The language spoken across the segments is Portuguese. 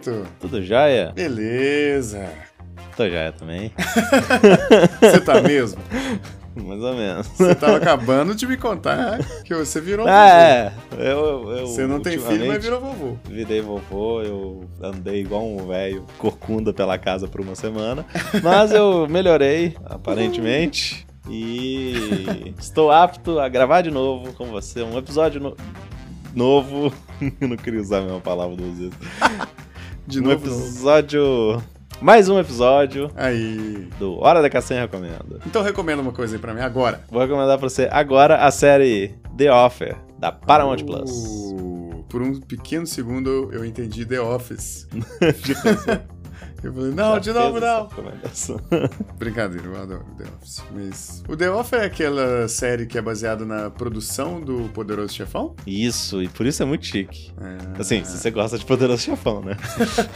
Vitor? Tudo jóia? Beleza. Tô jóia também. Você tá mesmo? Mais ou menos. Você tava acabando de me contar que você virou Ah, vovô. é. Eu, eu, Você não tem filho, mas virou vovô. Virei vovô, eu andei igual um velho corcunda pela casa por uma semana. Mas eu melhorei, aparentemente. E estou apto a gravar de novo com você um episódio no- novo. Eu não queria usar a mesma palavra duas vezes. De um novo. novo. episódio. Mais um episódio Aí. do Hora da Caçanha Recomenda. Então recomenda uma coisa aí pra mim agora. Vou recomendar pra você agora a série The Offer, da Paramount Plus. Uh, Por um pequeno segundo eu- eu entendi The Office. Eu falei, não, Já de novo não. Brincadeira, eu adoro The Office. Mas o The Office é aquela série que é baseada na produção do Poderoso Chefão? Isso, e por isso é muito chique. É. Assim, se você gosta de Poderoso Chefão, né?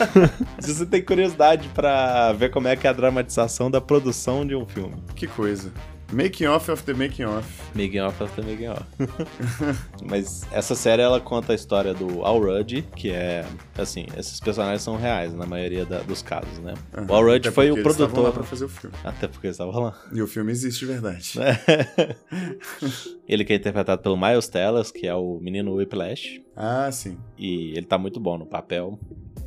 se você tem curiosidade pra ver como é que é a dramatização da produção de um filme. Que coisa. Making off of the making off. Making off of the making off. Mas essa série, ela conta a história do Al Rudd, que é, assim, esses personagens são reais na maioria da- dos casos, né? Aham, O Al Rudd até foi o estavam lá produtor... pra fazer o filme. Até porque eles estavam lá. E o filme existe de verdade. ele que é interpretado pelo Miles Teller, que é o menino Whiplash. Ah, sim. E ele tá muito bom no papel.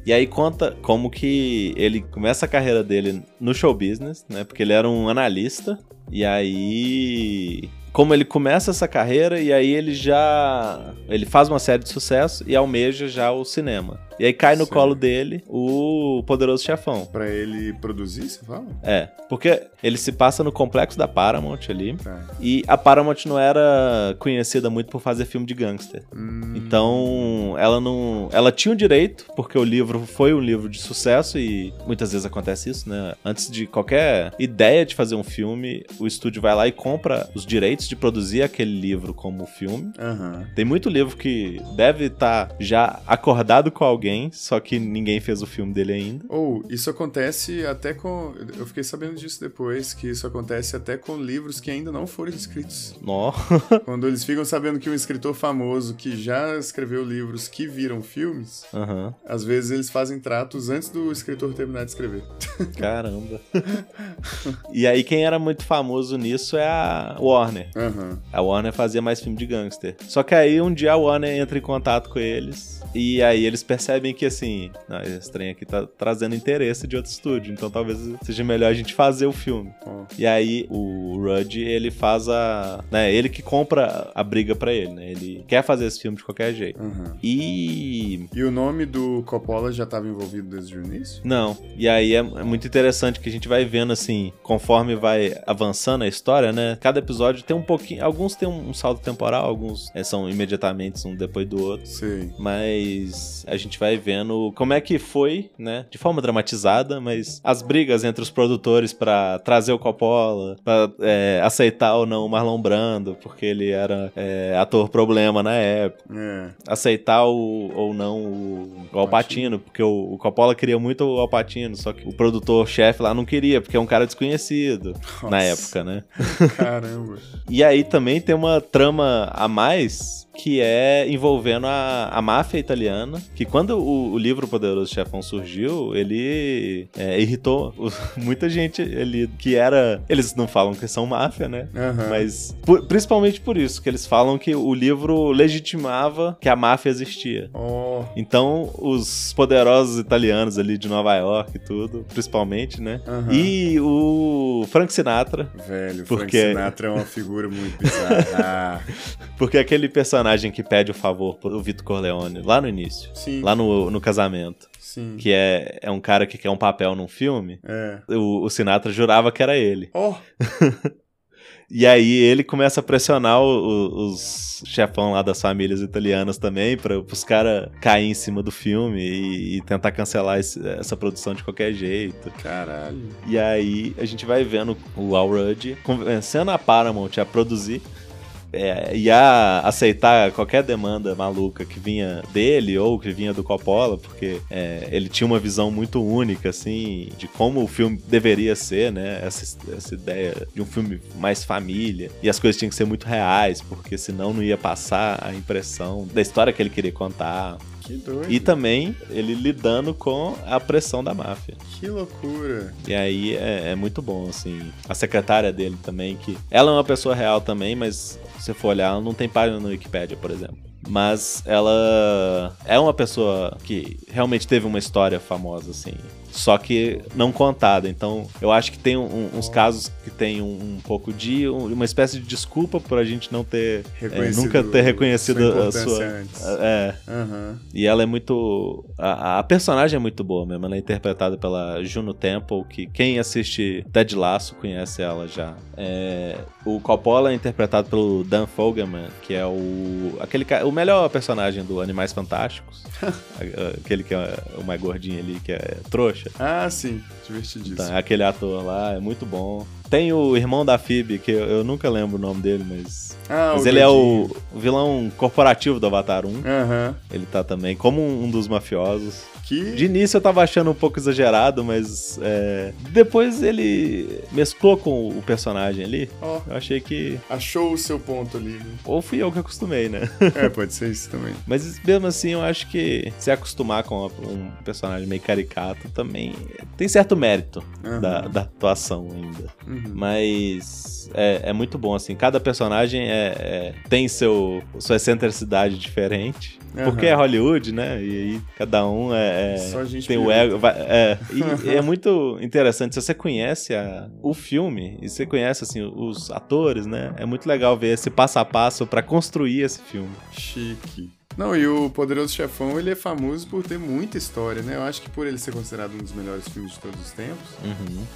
E aí conta como que ele começa a carreira dele no show business, né? Porque ele era um analista. E aí. Como ele começa essa carreira e aí ele já. Ele faz uma série de sucesso e almeja já o cinema. E aí cai no Sim. colo dele o Poderoso Chefão. Pra ele produzir, você fala? É, porque ele se passa no complexo da Paramount ali. Tá. E a Paramount não era conhecida muito por fazer filme de gangster. Hum, Então, ela não. Ela tinha o direito, porque o livro foi um livro de sucesso e muitas vezes acontece isso, né? Antes de qualquer ideia de fazer um filme, o estúdio vai lá e compra os direitos de produzir aquele livro como filme. Aham. Tem muito livro que deve estar já acordado com alguém, só que ninguém fez o filme dele ainda. Ou, isso acontece até com. Eu fiquei sabendo disso depois, que isso acontece até com livros que ainda não foram escritos. Nó. Quando eles ficam sabendo que um escritor famoso que já escreveu livros que viram filmes, Aham. às vezes eles fazem tratos antes do escritor terminar de escrever. Caramba. e aí, quem era muito famoso nisso é a Warner. Aham. A Warner fazia mais filme de gangster. Só que aí um dia a Warner entra em contato com eles. E aí eles percebem que assim, não, esse trem aqui tá trazendo interesse de outro estúdio. Então talvez seja melhor a gente fazer o filme. Ó. E aí o Rudd, ele faz a. Né, ele que compra a briga pra ele, né? Ele quer fazer esse filme de qualquer jeito. Aham. E. E o nome do Coppola já estava envolvido desde o início? Não. E aí é, é muito interessante que a gente vai vendo assim, conforme vai avançando a história, né? Cada episódio tem um pouquinho. Alguns tem um, um salto temporal, alguns é, são imediatamente um depois do outro. Sei. Mas a gente vai vendo como é que foi, né? De forma dramatizada, mas as brigas entre os produtores pra trazer o Coppola, pra é, aceitar ou não o Marlon Brando, porque ele era é, ator problema na época. É. Aceitar o, ou não o, o Alpatino, porque o, o Coppola queria muito o Alpatino, só que o produtor-chefe lá não queria, porque é um cara desconhecido na Nossa. Época, né? Caramba. E aí também tem uma trama a mais que é envolvendo a, a máfia italiana, que quando o, o livro Poderoso Chefão surgiu, ele é, irritou muita gente ali, que era... Eles não falam que são máfia, né? Aham. Mas por- principalmente por isso, que eles falam que o livro legitimava que a máfia existia. Ó. Então, os poderosos italianos ali de Nova York e tudo, principalmente, né? Aham. E o Frank Sinatra, Velho, Porque- Frank Sinatra é uma figura muito bizarra. Porque aquele personagem que pede o favor pro Vitor Corleone lá no início, sim. lá no, no casamento, Sim. que é, é um cara que quer um papel num filme, É. o, o Sinatra jurava que era ele. Ó. E aí ele começa a pressionar o- os chefão lá das famílias italianas também, para os caras cair em cima do filme e, e tentar cancelar esse- essa produção de qualquer jeito. Caralho. E aí a gente vai vendo o Al Rudd convencendo a Paramount a produzir é, e a aceitar qualquer demanda maluca que vinha dele ou que vinha do Coppola, porque é, ele tinha uma visão muito única, assim, de como o filme deveria ser, né? Essa, essa ideia de um filme mais família. E as coisas tinham que ser muito reais, porque senão não ia passar a impressão da história que ele queria contar. Que doido. E também ele lidando com a pressão da máfia. Que loucura. E aí é, é muito bom, assim. A secretária dele também, que. Ela é uma pessoa real também, mas se você for olhar, ela não tem página no Wikipedia, por exemplo. Mas ela é uma pessoa que realmente teve uma história famosa, assim só que não contada. Então, eu acho que tem um, uns casos que tem um, um, pouco de uma espécie de desculpa por a gente não ter é, nunca ter reconhecido sua a sua antes. é. Uhum. E ela é muito a, a, personagem é muito boa mesmo. Ela é interpretada pela Juno Temple, que quem assiste Ted Lasso conhece ela já. É, o Coppola é interpretado pelo Dan Fogelman, que é o aquele o melhor personagem do Animais Fantásticos. aquele que é o mais gordinho ali, que é trouxa. Ah, sim, divertidíssimo. Tá, aquele ator lá é muito bom. Tem o irmão da Phoebe, que eu, eu nunca lembro o nome dele, mas. Ah, mas ele é o vilão corporativo do Avatar 1. Aham. Ele tá também como um, dos mafiosos. Que. De início eu tava achando um pouco exagerado, mas é, depois ele mesclou com o personagem ali. Ó, Eu achei que. achou o seu ponto ali. né? Ou fui eu que acostumei, né? É, pode ser isso também. Mas mesmo assim, eu acho que se acostumar com um personagem meio caricato também tem certo mérito Aham. da, da atuação ainda. Uhum. Mas é, é muito bom, assim. Cada personagem é, é- tem seu, sua excentricidade diferente. Porque é. Hollywood, né? E aí cada um é, é- Só gente tem o ego. vai- é. E é muito interessante. Se você conhece a- o filme e você conhece assim, os atores, né? É muito legal ver esse passo a passo pra construir esse filme. Chique. Não, e o Poderoso Chefão, ele é famoso por ter muita história, né? Eu acho que por ele ser considerado um dos melhores filmes de todos os tempos,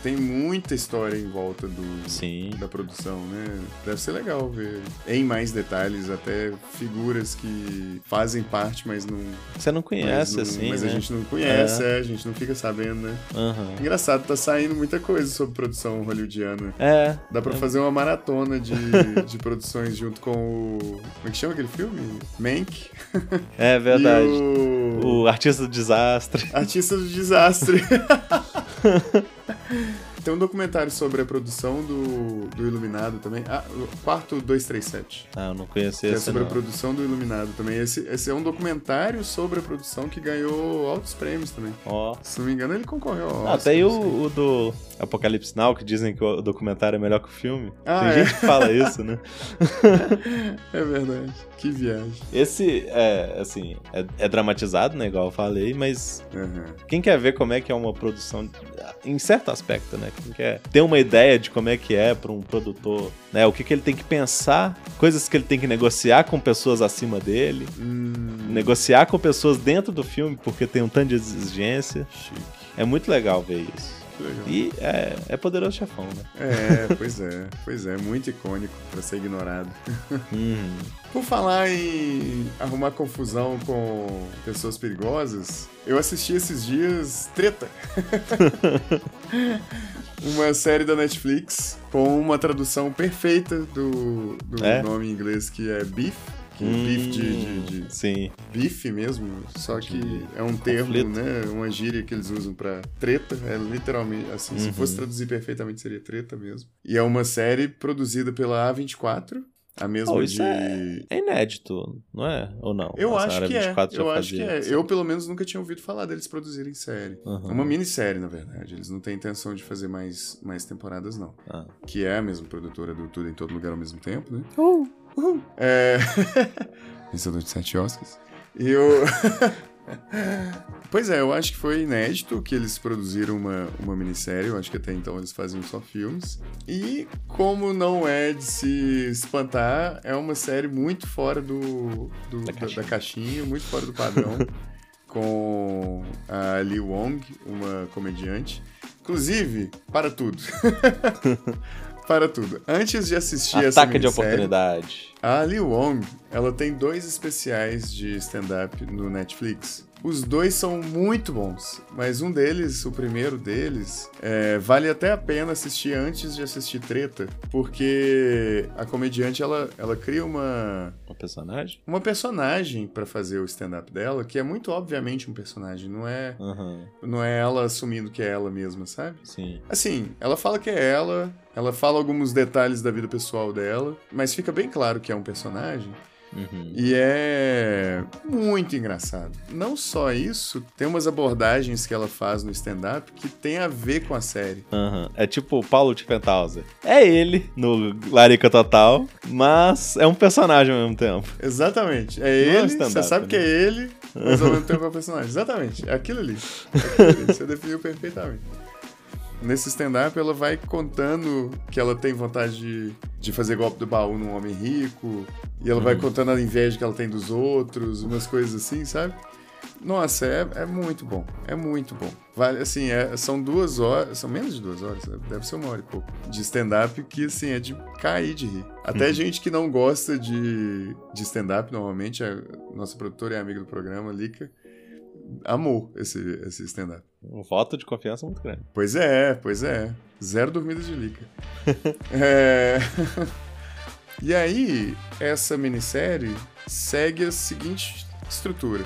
tem muita história em volta do, Sim. da produção, né? Deve ser legal ver em mais detalhes, até figuras que fazem parte, mas não. Você não mas conhece, não- assim, Mas né? a gente não conhece, é. a gente não fica sabendo, né? Aham. Engraçado, tá saindo muita coisa sobre produção hollywoodiana. É. Dá pra fazer uma maratona de, de produções junto com o. Como é que chama aquele filme? Mank. É verdade. O... O artista do desastre. Artista do Desastre. Tem um documentário sobre a produção do, do Iluminado também. Ah, o quarto 237. Ah, eu não conheci Que é esse sobre não. a produção do Iluminado também. Esse, esse é um documentário sobre a produção que ganhou altos prêmios também. Ó. Se não me engano, ele concorreu ao Ah, Oscar, não o, o do Apocalipse Now, que dizem que o documentário é melhor que o filme. Ah, tem é? gente que fala isso, né? É verdade. Que viagem. Esse, é, assim, é, é dramatizado, né, igual eu falei, mas Aham. quem quer ver como é que é uma produção, em certo aspecto, né? Quem quer ter uma ideia de como é que é para um produtor, né? O que, que ele tem que pensar, coisas que ele tem que negociar com pessoas acima dele, Hum, negociar com pessoas dentro do filme, porque tem um tanto de exigência. chique. É muito legal ver isso. Que legal. E é, é poderoso chefão, né? É, pois é. Pois é, muito icônico pra ser ignorado. Uhum. Por falar em arrumar confusão com pessoas perigosas, eu assisti esses dias Treta. uma série da Netflix com uma tradução perfeita do, do É? nome em inglês que é Beef. Que Hum, beef de, de, de Sim. bife mesmo, só que é um termo, conflito. né? Uma gíria que eles usam pra treta. É literalmente assim, se Uhum. fosse traduzir perfeitamente seria treta mesmo. E é uma série produzida pela A24, a mesma Oh, isso de é- É inédito, não é? Ou não? Eu Nossa, acho que é. 24 já Eu acho que é. isso. Eu, pelo menos, nunca tinha ouvido falar deles produzirem série. Uhum. Uma minissérie, na verdade. Eles não têm intenção de fazer mais, mais temporadas, não. Ah. Que é a mesma produtora do Tudo em Todo Lugar ao mesmo tempo, né? Uh. Uhul. É. Vencedor de sete Oscars. E eu. pois é, eu acho que foi inédito que eles produziram uma, uma minissérie. Eu acho que até então eles faziam só filmes. E, como não é de se espantar, é uma série muito fora do, do- Da da, caixinha. da caixinha, muito fora do padrão. com a Lee Wong, uma comediante. Inclusive, para tudo. para tudo. Antes de assistir essa Ataque de oportunidade. a Ali Wong, ela tem dois especiais de stand-up no Netflix. Os dois são muito bons, mas um deles, o primeiro deles, é, vale até a pena assistir antes de assistir Treta, porque a comediante ela, ela cria uma, Um personagem? uma personagem pra fazer o stand-up dela, que é muito obviamente um personagem, não é, Aham, não é ela assumindo que é ela mesma, sabe? sim. Assim, ela fala que é ela, ela fala alguns detalhes da vida pessoal dela, mas fica bem claro que é um personagem. Uhum. E é muito engraçado. Não só isso, tem umas abordagens que ela faz no stand-up que tem a ver com a série. Uhum. É tipo o Paulo de Penthausen. É ele no Larica Total, mas é um personagem ao mesmo tempo. Exatamente. É Não é ele, você sabe né? que é ele, mas ao mesmo tempo é o personagem. Exatamente. É aquilo ali. É aquilo ali. Você definiu perfeitamente. Nesse stand-up, ela vai contando que ela tem vontade de, de fazer golpe do baú num homem rico, e ela vai contando a inveja que ela tem dos outros, umas coisas assim, sabe? Nossa, é, é muito bom. É muito bom. Vale, assim, é- são duas horas, são menos de duas horas, deve ser uma hora e pouco, de stand-up que, assim, é de cair de rir. Até gente que não gosta de, de stand-up, normalmente, a nossa produtora e amiga do programa, Lika, amou esse, esse stand-up. Um voto de confiança muito grande. Pois é, pois é. Zero dormidas de Lica. É... e aí, essa minissérie segue a seguinte estrutura.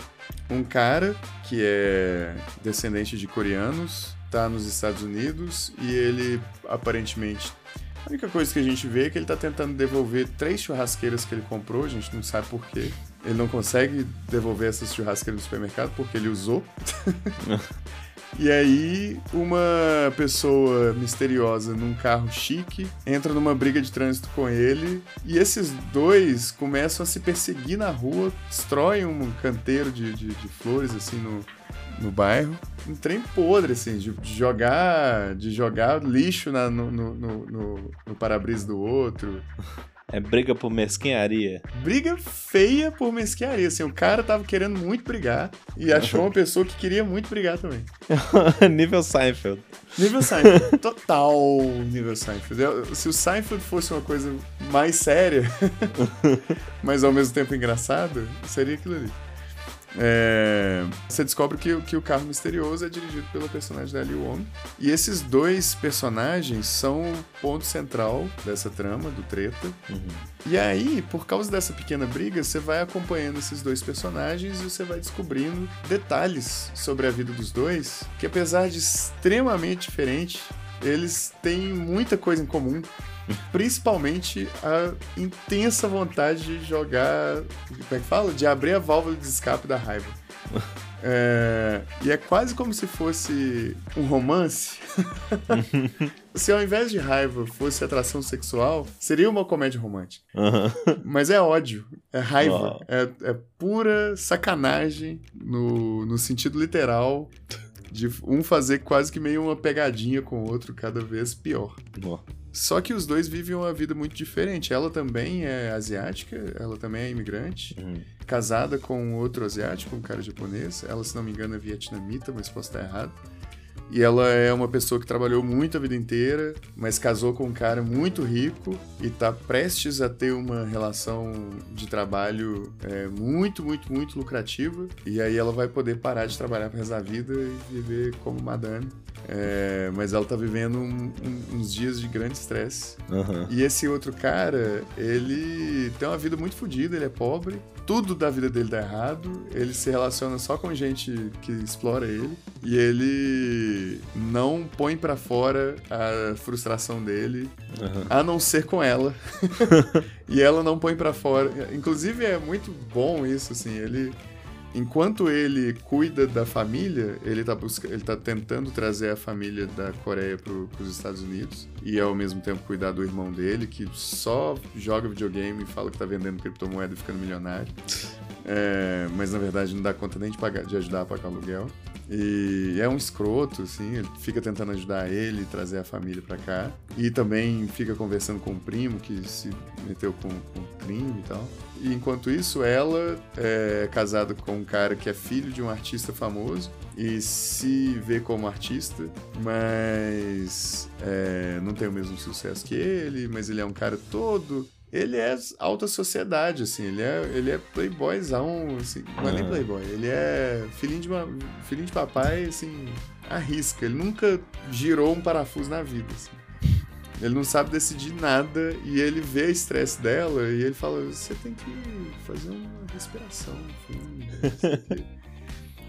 Um cara que é descendente de coreanos, tá nos Estados Unidos e ele aparentemente. A única coisa que a gente vê é que ele tá tentando devolver três churrasqueiras que ele comprou, a gente não sabe por quê. Ele não consegue devolver essas churrasqueiras no supermercado porque ele usou. E aí, uma pessoa misteriosa num carro chique entra numa briga de trânsito com ele. E esses dois começam a se perseguir na rua, destroem um canteiro de, de, de flores, assim, no, no bairro. Um trem podre, assim, de, de jogar de jogar lixo na- no, no, no, no- para-brisa do outro. É briga por mesquinharia. Briga feia por mesquinharia, assim. O cara tava querendo muito brigar e achou uma pessoa que queria muito brigar também. Nível Seinfeld. Nível Seinfeld. Total nível Seinfeld. Eu- Se o Seinfeld fosse uma coisa mais séria, mas ao mesmo tempo engraçada, seria aquilo ali. É, Você descobre que, o- que o carro misterioso é dirigido pelo personagem da Ali Wong. E esses dois personagens são o ponto central dessa trama, do treta. E aí, por causa dessa pequena briga, você vai acompanhando esses dois personagens e você vai descobrindo detalhes sobre a vida dos dois, que apesar de extremamente diferente, eles têm muita coisa em comum. Principalmente a intensa vontade de jogar. Como é que fala? De abrir a válvula de escape da raiva. É, e é quase como se fosse um romance. se ao invés de raiva fosse atração sexual, seria uma comédia romântica. Aham. Mas é ódio, é raiva, é, é pura sacanagem no, no sentido literal de um fazer quase que meio uma pegadinha com o outro cada vez pior. Ó. Só que os dois vivem uma vida muito diferente. Ela também é asiática, ela também é imigrante, Uhum. casada com outro asiático, um cara japonês. Ela, se não me engano, é vietnamita, mas posso estar errado. E ela é uma pessoa que trabalhou muito a vida inteira, mas casou com um cara muito rico e tá prestes a ter uma relação de trabalho é, muito, muito, muito lucrativa. E aí ela vai poder parar de trabalhar pro resto da vida e viver como madame. É, mas ela tá vivendo um- um- uns dias de grande estresse. Aham. E esse outro cara, ele tem uma vida muito fodida, ele é pobre, tudo da vida dele dá errado, ele se relaciona só com gente que explora ele, e ele não põe pra fora a frustração dele, Aham. a não ser com ela. e ela não põe pra fora. Inclusive é muito bom isso, assim, ele enquanto ele cuida da família, ele tá, busca, ele tá tentando trazer a família da Coreia pro, pros Estados Unidos e ao mesmo tempo cuidar do irmão dele, que só joga videogame e fala que tá vendendo criptomoeda e ficando milionário. É, mas na verdade não dá conta nem de, pagar, de ajudar a pagar aluguel. E é um escroto, assim, ele fica tentando ajudar ele, trazer a família pra cá. E também fica conversando com o primo que se meteu com, com crime e tal. E enquanto isso, ela é casada com um cara que é filho de um artista famoso e se vê como artista, mas é, não tem o mesmo sucesso que ele, mas ele é um cara todo. Ele é alta sociedade, assim, ele é, ele é playboyzão, assim, não é nem Ah. playboy, ele é filhinho de, ma- filhinho de papai, assim, arrisca. Ele nunca girou um parafuso na vida, assim. Ele não sabe decidir nada e ele vê o estresse dela e ele fala: você tem que fazer uma respiração quê."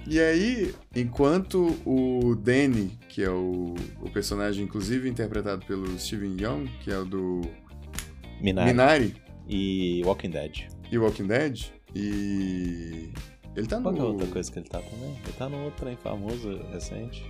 E aí, enquanto o Danny, que é o, o personagem, inclusive interpretado pelo Steven Yeun, que é o do Minari. Minari, E Walking Dead. e Walking Dead. E. Ele tá no. Qual é outra coisa que ele tá também? Ele tá no outro trem famoso recente.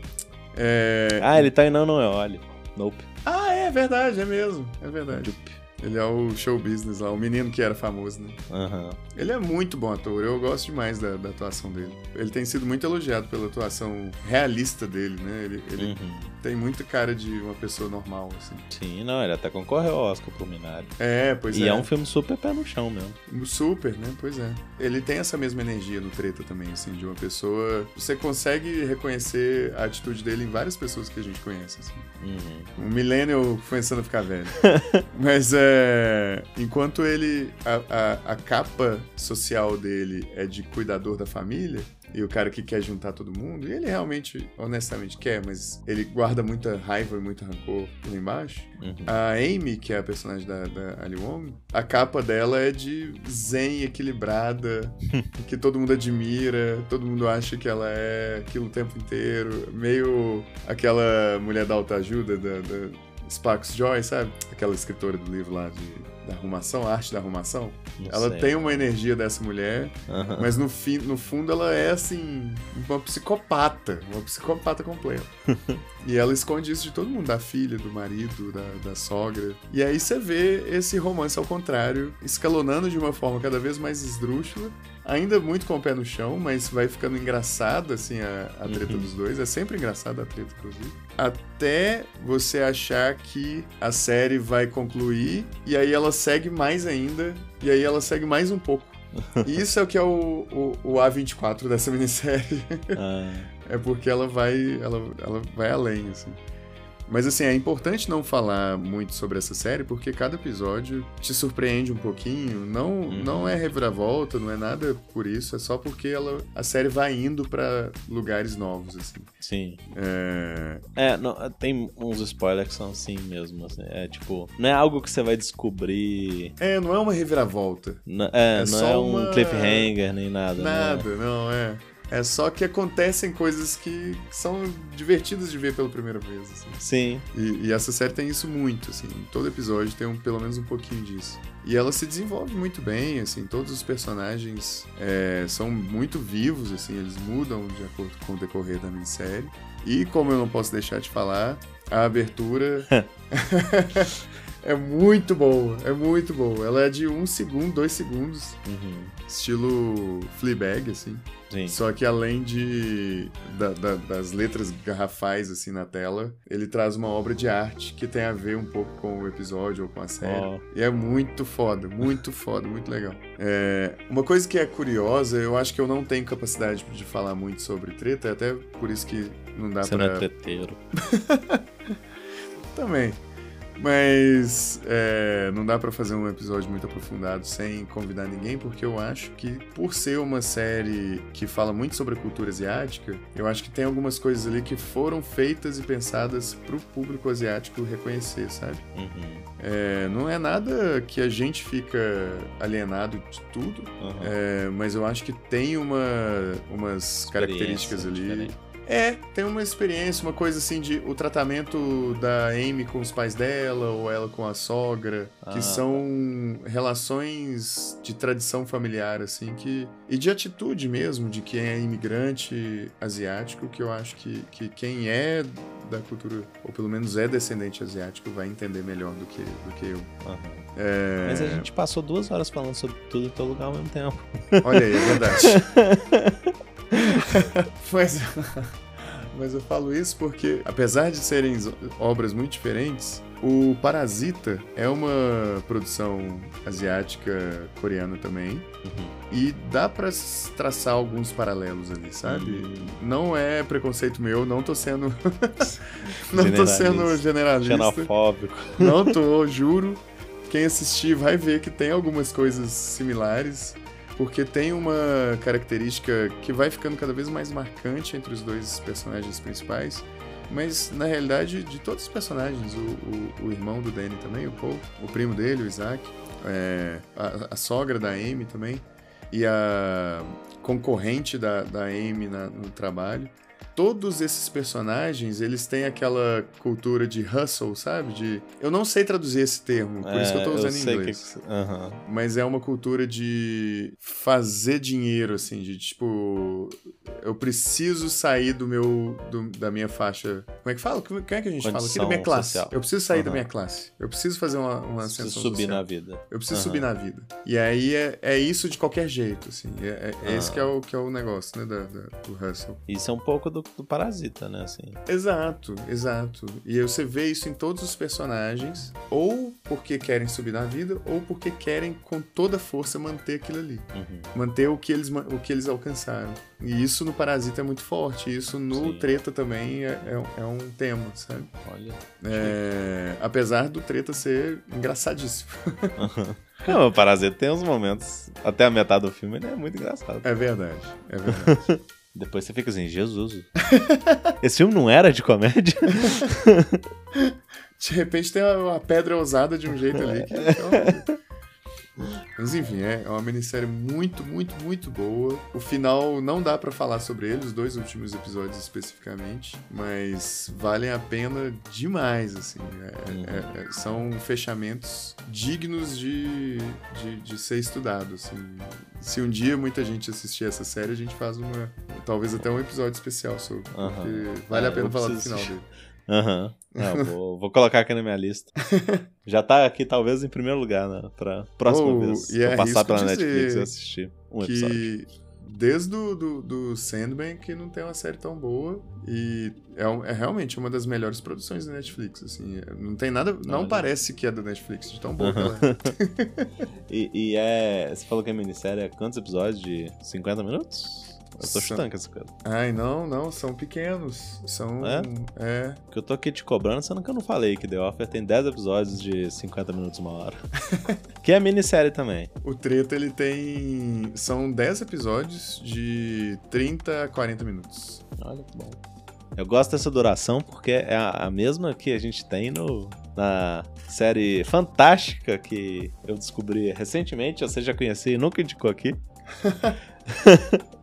É... Ah, ele tá em Não Não É Olhe. Nope. Ah, é verdade, é mesmo. É verdade. Dupe. Ele é o show business lá, o menino que era famoso, né? Aham. Ele é muito bom ator, eu gosto demais da, da atuação dele. Ele tem sido muito elogiado pela atuação realista dele, né? Ele, ele Uhum. Tem muita cara de uma pessoa normal, assim. Sim, não, ele até concorreu ao Oscar pro Minari. É, pois e é. é um filme super pé no chão mesmo. Super, né? Pois é. Ele tem essa mesma energia no treta também, assim, de uma pessoa. Você consegue reconhecer a atitude dele em várias pessoas que a gente conhece, assim. Uhum. Um millennial começando a ficar velho. Mas é. Enquanto ele. A, a, a capa social dele é de cuidador da família. E o cara que quer juntar todo mundo, e ele realmente, honestamente, quer, mas ele guarda muita raiva e muito rancor lá embaixo. Uhum. A Amy, que é a personagem da, da Ali Wong, a capa dela é de zen, equilibrada, que todo mundo admira, todo mundo acha que ela é aquilo o tempo inteiro, meio aquela mulher da autoajuda, da, da Sparks Joy, sabe? Aquela escritora do livro lá de, da arrumação, a arte da arrumação. Não ela sei. tem uma energia dessa mulher, Aham. mas no, fim, no fundo ela é assim, uma psicopata, uma psicopata completa. e ela esconde isso de todo mundo, da filha, do marido, da, da sogra. E aí você vê esse romance ao contrário, escalonando de uma forma cada vez mais esdrúxula, ainda muito com o pé no chão, mas vai ficando engraçada assim a, a treta Uhum. dos dois. É sempre engraçada a treta, inclusive. Até você achar que a série vai concluir, e aí ela segue mais ainda, e aí ela segue mais um pouco. E isso é o que é o, o, o A24 dessa minissérie. Ah, É porque ela vai, ela, ela vai além, assim. Mas assim, é importante não falar muito sobre essa série, porque cada episódio te surpreende um pouquinho. Não, Uhum. não é reviravolta, não é nada por isso, é só porque ela, a série vai indo pra lugares novos, assim. sim. É, É, não, tem uns spoilers que são assim mesmo. assim, é tipo, não é algo que você vai descobrir. é não é uma reviravolta. n- É, É não só é um uma- cliffhanger nem nada. né? Nada, não, é. É só que acontecem coisas que são divertidas de ver pela primeira vez, assim. Sim. E, e essa série tem isso muito, assim. Todo episódio tem um, pelo menos um pouquinho disso. E ela se desenvolve muito bem, assim. Todos os personagens é, são muito vivos, assim. Eles mudam de acordo com o decorrer da minissérie. E como eu não posso deixar de falar, a abertura é muito boa. É muito boa. Ela é de um segundo, dois segundos. Uhum. Estilo Fleabag, assim. Sim. Só que além de da- da- das letras garrafais assim na tela, ele traz uma obra de arte que tem a ver um pouco com o episódio ou com a série. Ó. E é muito foda, muito foda, muito legal. É, uma coisa que é curiosa, eu acho que eu não tenho capacidade de falar muito sobre treta, até por isso que não dá Você pra... não é treteiro. Também. Mas é, não dá pra fazer um episódio muito aprofundado sem convidar ninguém, porque eu acho que, por ser uma série que fala muito sobre a cultura asiática, eu acho que tem algumas coisas ali que foram feitas e pensadas pro público asiático reconhecer, sabe? Uhum. É, não é nada que a gente fica alienado de tudo, Uhum. é, mas eu acho que tem uma, umas características ali. diferente. É, tem uma experiência, uma coisa assim de o tratamento da Amy com os pais dela, ou ela com a sogra, que Ah, são relações de tradição familiar, assim, que. E de atitude mesmo, de quem é imigrante asiático, que eu acho que, que quem é da cultura, ou pelo menos é descendente asiático, vai entender melhor do que, do que eu. Uhum. É, Mas a gente passou duas horas falando sobre tudo em todo lugar ao mesmo tempo. Olha aí, é verdade. mas, mas eu falo isso porque, apesar de serem obras muito diferentes, o Parasita é uma produção asiática coreana também. Uhum. E dá pra s- traçar alguns paralelos ali, sabe? Hum. Não é preconceito meu, não tô sendo. não tô sendo generalista. Xenofóbico. Não tô, juro. Quem assistir vai ver que tem algumas coisas similares, porque tem uma característica que vai ficando cada vez mais marcante entre os dois personagens principais. Mas na realidade, de todos os personagens, o, o- o irmão do Danny também, o Paul, o primo dele, o Isaac, é, a, a sogra da Amy também, e a concorrente da, da Amy na- no trabalho, todos esses personagens, eles têm aquela cultura de hustle, sabe? De eu não sei traduzir esse termo, por é, isso que eu tô usando eu em inglês. Que... Uhum. Mas é uma cultura de fazer dinheiro assim, de tipo eu preciso sair do meu do, da minha faixa. Como é que fala? Como é que a gente Condição fala aqui da minha classe? Social. Eu preciso sair uhum. da minha classe. Eu preciso fazer uma, uma ascensão subir social. na vida. Eu preciso uhum. subir na vida. E aí é, é isso de qualquer jeito, assim. É, é, é esse que é o que é o negócio, né, da, da, do hustle. Isso é um pouco do, do parasita, né, assim. Exato, exato. E você vê isso em todos os personagens, ou porque querem subir na vida, ou porque querem com toda força manter aquilo ali. Uhum. Manter o que, eles, o que eles alcançaram. E isso no Parasita é muito forte. Isso no Sim. Treta também é, é, é, um tema, sabe? Olha. É, apesar do Treta ser engraçadíssimo. Não, o Parasita tem uns momentos. Até a metade do filme ele é muito engraçado. É verdade, é verdade. Depois você fica assim, Jesus. Esse filme não era de comédia? de repente tem uma pedra ousada de um jeito ali que. Então... Mas enfim, é uma minissérie muito, muito, muito boa. O final não dá para falar sobre ele, os dois últimos episódios especificamente, mas valem a pena demais, assim. É, é, é, são fechamentos dignos de, de, de, ser estudado, assim. Se um dia muita gente assistir essa série, a gente faz uma, talvez até um episódio especial sobre, uhum. porque vale a é, pena falar do final dele. Aham. Uhum. vou, vou, colocar aqui na minha lista. Já tá aqui, talvez, em primeiro lugar, né? Pra próxima oh, vez. Vou é passar pela Netflix e assistir um que episódio. Desde o do, do Sandman que não tem uma série tão boa. E é, é realmente uma das melhores produções da Netflix. Assim, não tem nada. Não Olha. parece que é da Netflix, de tão boa que ela é. e, e é. Você falou que é minissérie é quantos episódios? De 50 minutos? Eu tô chutando com essa coisa. Ai, não, não, são pequenos. São. É? É. Que eu tô aqui te cobrando, sendo que eu não falei que The Offer tem 10 episódios de 50 minutos, uma hora. que é minissérie também. O Treta, ele tem. São 10 episódios de 30 a 40 minutos. Olha que bom. Eu gosto dessa duração porque é a, mesma que a gente tem no, na série fantástica que eu descobri recentemente. Você já conhecia e nunca indicou aqui.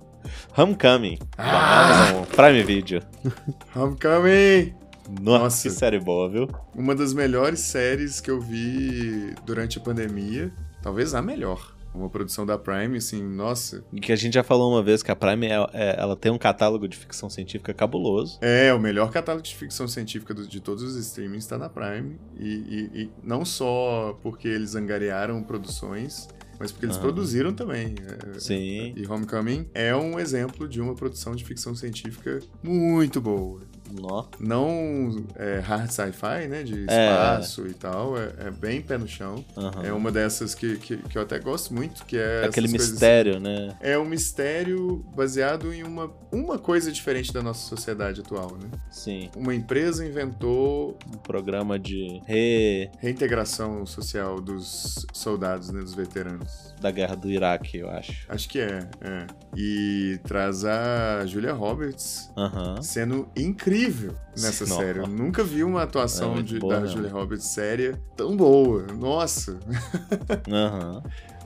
Homecoming. Ah! Amazon Prime Video. Homecoming! Nossa, Nossa, que série boa, viu? Uma das melhores séries que eu vi durante a pandemia. Talvez a melhor. Uma produção da Prime, assim, nossa. E que a gente já falou uma vez que a Prime é, é, ela tem um catálogo de ficção científica cabuloso. É, o melhor catálogo de ficção científica do, de todos os streamings está na Prime. E, e, e, não só porque eles angariaram produções, mas porque eles ah. produziram também. É, Sim. E Homecoming é um exemplo de uma produção de ficção científica muito boa. Nó. Não é, hard sci-fi, né? De é. espaço é. e tal. É, é, bem pé no chão. Uhum. É uma dessas que, que, que, eu até gosto muito, que é. Aquele mistério, assim. né? É um mistério baseado em uma, uma coisa diferente da nossa sociedade atual, né? Sim. Uma empresa inventou. Um programa de re... reintegração social dos soldados, né? Dos veteranos da guerra do Iraque, eu acho. Acho que é, é. E traz a Julia Roberts sendo incrível nessa Nossa. série. Eu nunca vi uma atuação é de, boa, da Julia Roberts séria tão boa. Nossa! Aham.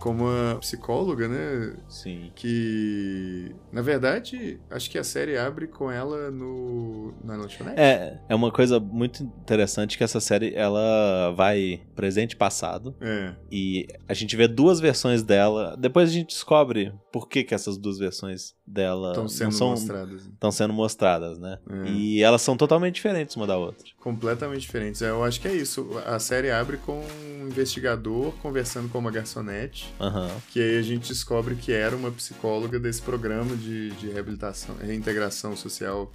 Como uma psicóloga, né? Sim. Que, na verdade, acho que a série abre com ela no na lanchonete. É, é uma coisa muito interessante que essa série ela vai presente e passado. É. E a gente vê duas versões dela. Depois a gente descobre por que que essas duas versões dela estão sendo são, mostradas. Estão sendo mostradas, né? É. E elas são totalmente diferentes uma da outra. Completamente diferentes. Eu acho que é isso. A série abre com um investigador conversando com uma garçonete Uhum. Que aí a gente descobre que era uma psicóloga desse programa de, de reabilitação, reintegração social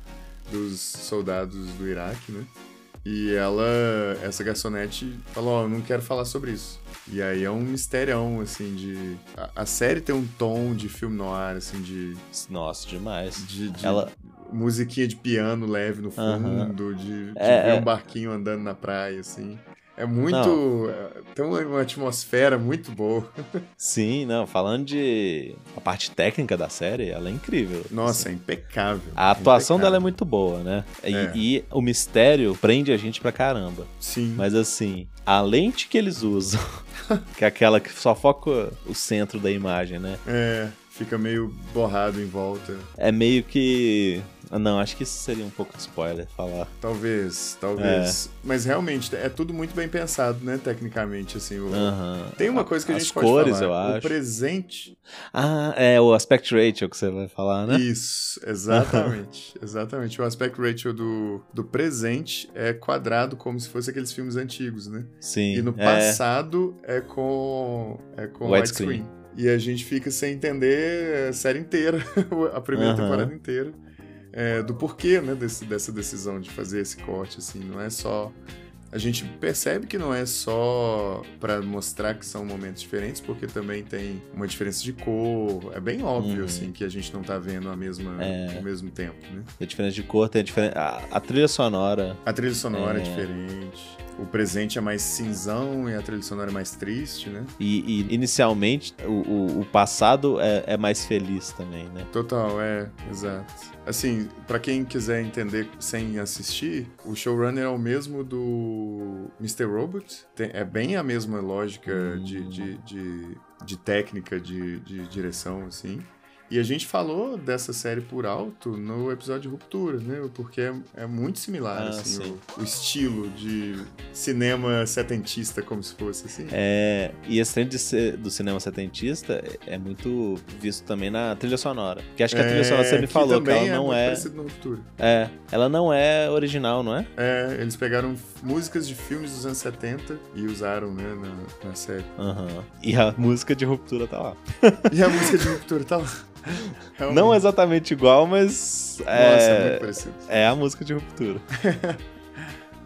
dos soldados do Iraque, né? E ela, essa garçonete, falou: Ó, oh, eu não quero falar sobre isso. E aí é um misterião, assim, de. A, a, série tem um tom de filme noir, assim, de. Nossa, demais. De, de ela... musiquinha de piano leve no fundo, de, de é, ver é... um barquinho andando na praia, assim. É muito. Não. É, tem uma atmosfera muito boa. Sim, não. Falando de. A parte técnica da série, ela é incrível. Nossa, assim. é impecável. A atuação impecável. dela é muito boa, né? E, é. e, o mistério prende a gente pra caramba. Sim. Mas assim, a lente que eles usam, que é aquela que só foca o centro da imagem, né? É, fica meio borrado em volta. É meio que Não, acho que isso seria um pouco de spoiler falar. Talvez, talvez. Mas realmente, é tudo muito bem pensado, né, tecnicamente, assim. o- Aham. Tem uma coisa que a As gente pode cores, falar. eu O acho. presente. Ah, é o aspect ratio que você vai falar, né? Isso, exatamente. exatamente. O aspect ratio do, do presente é quadrado, como se fosse aqueles filmes antigos, né? Sim. E no é. passado é com, é com Widescreen. E a gente fica sem entender a série inteira, a primeira Aham. temporada inteira, é, do porquê, né, desse, dessa decisão de fazer esse corte, assim. Não é só... A gente percebe que não é só pra mostrar que são momentos diferentes, porque também tem uma diferença de cor. É bem óbvio, Uhum. assim, que a gente não tá vendo a mesma, É. ao mesmo tempo, né? Tem diferença de cor, tem diferença. A, a trilha sonora. A trilha sonora é, É. diferente. O presente é mais cinzão e a trilha sonora é mais triste, né? E, e inicialmente o, o, o passado é, é mais feliz também, né? Total, é, exato. Assim, pra quem quiser entender sem assistir, o showrunner é o mesmo do Mr. Robot. Tem- é bem a mesma lógica Hum. de, de, de, de técnica, de, de direção, assim. E a gente falou dessa série por alto no episódio de Ruptura, né? Porque é, é muito similar, Ah, assim, sim. o, o estilo de cinema setentista, como se fosse, assim. É, e esse ser- do cinema setentista é, é muito visto também na trilha sonora. Que acho que a trilha sonora você me É, falou que ela não é. no Ruptura. É, ela não é original, não é? É, eles pegaram músicas de filmes dos anos 70 e usaram, né, na, na série. Aham. E a música de ruptura tá lá. E a música de Ruptura tá lá. Realmente. Não exatamente igual, mas. Nossa, é muito É, parecido. é a música de ruptura.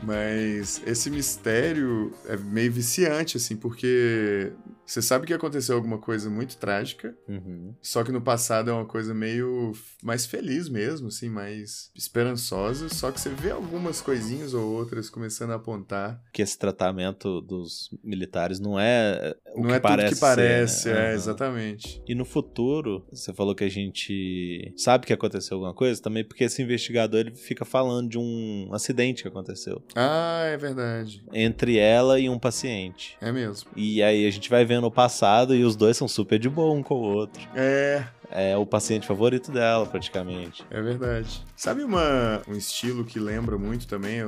Mas esse mistério é meio viciante, assim, porque você sabe que aconteceu alguma coisa muito trágica, Uhum. só que no passado é uma coisa meio mais feliz mesmo, assim, mais esperançosa, só que você vê algumas coisinhas ou outras começando a apontar. Que esse tratamento dos militares não é o Não que é parece. tudo que ser, parece, né? é, Aham. exatamente. E no futuro, você falou que a gente sabe que aconteceu alguma coisa, também porque esse investigador ele fica falando de um acidente que aconteceu Ah, é verdade. entre ela e um paciente. É mesmo. E aí a gente vai vendo o passado e os dois são super de boa um com o outro. É, É o paciente favorito dela, praticamente. É verdade. Sabe uma, um estilo que lembra muito também a,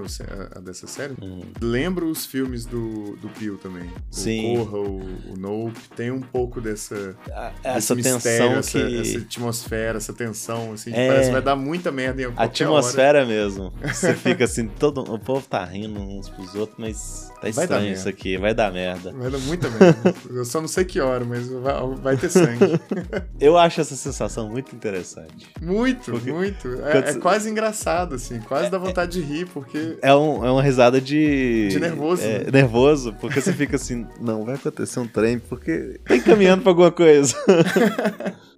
a dessa série? Hum. Lembra os filmes do, do Pio também. Sim. O Corra, o, o Nope. Tem um pouco dessa, A- Essa mistério, tensão essa, que. essa atmosfera, essa tensão, assim, É. parece que vai dar muita merda em A qualquer atmosfera mesmo. Você fica assim, todo o povo tá rindo uns pros outros, mas tá Vai estranho merda. isso aqui, vai dar merda. hora. Vai dar muita merda. Eu só não sei que hora, mas vai, vai ter sangue. Eu acho essa sensação muito interessante. Muito, Porque- muito. quando É, é você- quase engraçado, assim. Quase dá vontade de rir, porque... É, um, é uma risada de. De nervoso, É, né? nervoso, porque você fica assim, não vai acontecer um trem, porque tá encaminhando pra alguma coisa.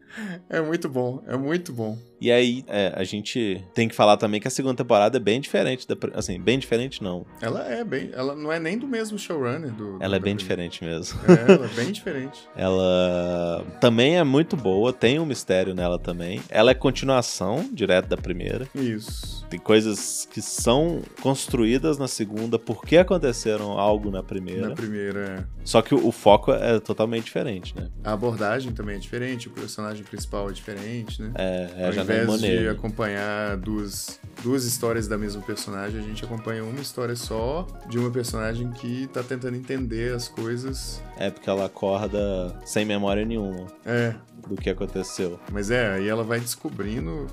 É muito bom, é muito bom. E aí, é, a gente tem que falar também que a segunda temporada é bem diferente da. Assim, bem diferente não. Ela é bem... Ela não é nem do mesmo showrunner do... Ela é do- bem diferente mesmo. É, ela é bem diferente. Ela também é muito boa, tem um mistério nela também. Ela é continuação direto da primeira. Isso. Tem coisas que são construídas na segunda porque aconteceram algo na primeira. Na primeira, é. Só que o, o foco é totalmente diferente, né? A abordagem também é diferente, o personagem principal é diferente, né? É, é Invés de acompanhar duas, duas histórias da mesma personagem, a gente acompanha uma história só de uma personagem que tá tentando entender as coisas. É porque ela acorda sem memória nenhuma É, do que aconteceu. mas é, aí ela vai descobrindo.